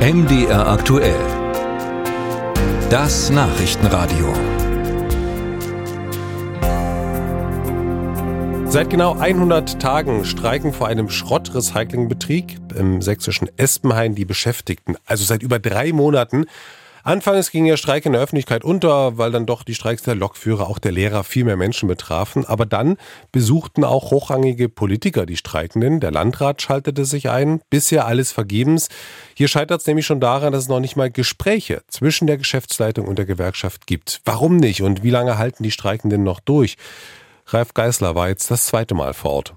MDR aktuell. Das Nachrichtenradio. Seit genau 100 Tagen streiken vor einem Schrottrecyclingbetrieb im sächsischen Espenhain die Beschäftigten. Also seit über drei Monaten Anfangs ging der Streik in der Öffentlichkeit unter, weil dann doch die Streiks der Lokführer, auch der Lehrer viel mehr Menschen betrafen. Aber dann besuchten auch hochrangige Politiker die Streikenden. Der Landrat schaltete sich ein. Bisher alles vergebens. Hier scheitert es nämlich schon daran, dass es noch nicht mal Gespräche zwischen der Geschäftsleitung und der Gewerkschaft gibt. Warum nicht und wie lange halten die Streikenden noch durch? Ralf Geißler war jetzt das zweite Mal vor Ort.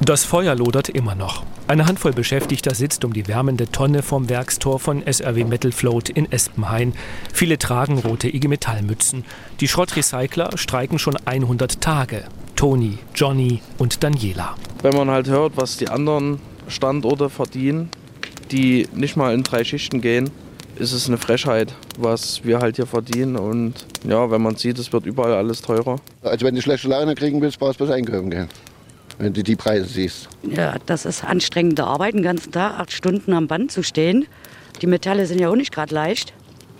Das Feuer lodert immer noch. Eine Handvoll Beschäftigter sitzt um die wärmende Tonne vom Werkstor von SRW Metal Float in Espenhain. Viele tragen rote IG Metallmützen. Die Schrottrecycler streiken schon 100 Tage. Toni, Johnny und Daniela. Wenn man halt hört, was die anderen Standorte verdienen, die nicht mal in drei Schichten gehen, ist es eine Frechheit, was wir halt hier verdienen. Und ja, wenn man sieht, es wird überall alles teurer. Also wenn du schlechte Laune kriegen willst, brauchst du was einkaufen gehen wenn du die Preise siehst. Ja, das ist anstrengende Arbeit, den ganzen Tag acht Stunden am Band zu stehen. Die Metalle sind ja auch nicht gerade leicht.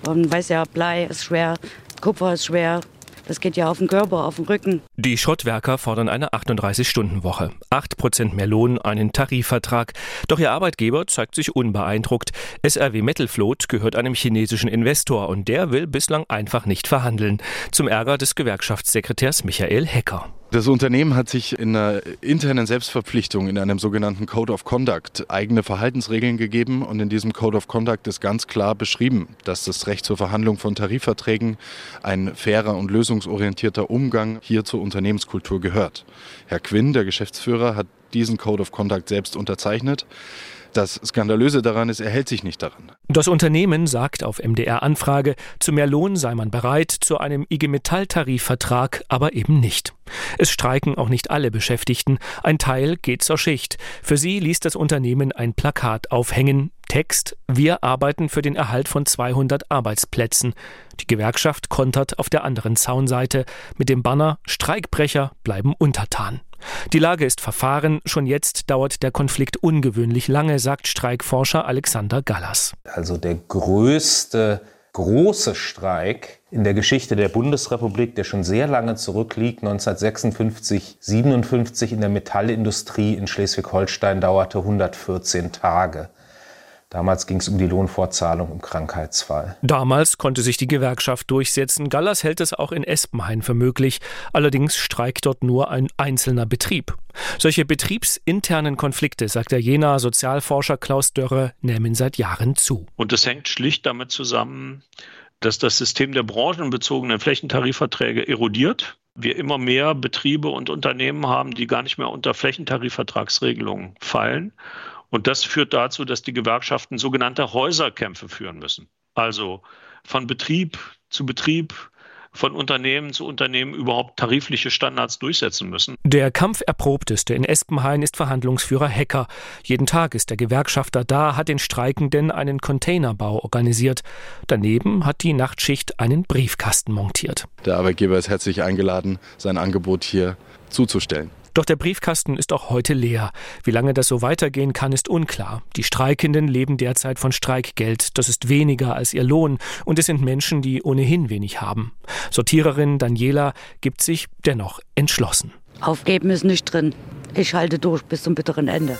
Man weiß ja, Blei ist schwer, Kupfer ist schwer, das geht ja auf den Körper, auf den Rücken. Die Schrottwerker fordern eine 38-Stunden-Woche. 8% mehr Lohn, einen Tarifvertrag. Doch ihr Arbeitgeber zeigt sich unbeeindruckt. SRW Metalfloat gehört einem chinesischen Investor und der will bislang einfach nicht verhandeln. Zum Ärger des Gewerkschaftssekretärs Michael Hecker. Das Unternehmen hat sich in einer internen Selbstverpflichtung, in einem sogenannten Code of Conduct, eigene Verhaltensregeln gegeben. Und in diesem Code of Conduct ist ganz klar beschrieben, dass das Recht zur Verhandlung von Tarifverträgen, ein fairer und lösungsorientierter Umgang hier zur Unternehmenskultur gehört. Herr Quinn, der Geschäftsführer, hat diesen Code of Conduct selbst unterzeichnet. Das Skandalöse daran ist, er hält sich nicht daran. Das Unternehmen sagt auf MDR-Anfrage, zu mehr Lohn sei man bereit, zu einem IG Metall-Tarifvertrag aber eben nicht. Es streiken auch nicht alle Beschäftigten. Ein Teil geht zur Schicht. Für sie ließ das Unternehmen ein Plakat aufhängen. Text: Wir arbeiten für den Erhalt von 200 Arbeitsplätzen. Die Gewerkschaft kontert auf der anderen Zaunseite mit dem Banner Streikbrecher bleiben untertan. Die Lage ist verfahren. Schon jetzt dauert der Konflikt ungewöhnlich lange, sagt Streikforscher Alexander Gallas. Also der größte große Streik in der Geschichte der Bundesrepublik, der schon sehr lange zurückliegt, 1956, 57 in der Metallindustrie in Schleswig-Holstein dauerte 114 Tage. Damals ging es um die Lohnfortzahlung im Krankheitsfall. Damals konnte sich die Gewerkschaft durchsetzen. Gallas hält es auch in Espenhain für möglich. Allerdings streikt dort nur ein einzelner Betrieb. Solche betriebsinternen Konflikte, sagt der Jena Sozialforscher Klaus Dörre, nehmen seit Jahren zu. Und das hängt schlicht damit zusammen, dass das System der branchenbezogenen Flächentarifverträge erodiert. Wir immer mehr Betriebe und Unternehmen haben, die gar nicht mehr unter Flächentarifvertragsregelungen fallen und das führt dazu, dass die Gewerkschaften sogenannte Häuserkämpfe führen müssen. Also von Betrieb zu Betrieb, von Unternehmen zu Unternehmen überhaupt tarifliche Standards durchsetzen müssen. Der Kampferprobteste in Espenhain ist Verhandlungsführer Hecker. Jeden Tag ist der Gewerkschafter da, hat den Streikenden einen Containerbau organisiert. Daneben hat die Nachtschicht einen Briefkasten montiert. Der Arbeitgeber ist herzlich eingeladen, sein Angebot hier zuzustellen. Doch der Briefkasten ist auch heute leer. Wie lange das so weitergehen kann, ist unklar. Die Streikenden leben derzeit von Streikgeld. Das ist weniger als ihr Lohn. Und es sind Menschen, die ohnehin wenig haben. Sortiererin Daniela gibt sich dennoch entschlossen. Aufgeben ist nicht drin. Ich halte durch bis zum bitteren Ende.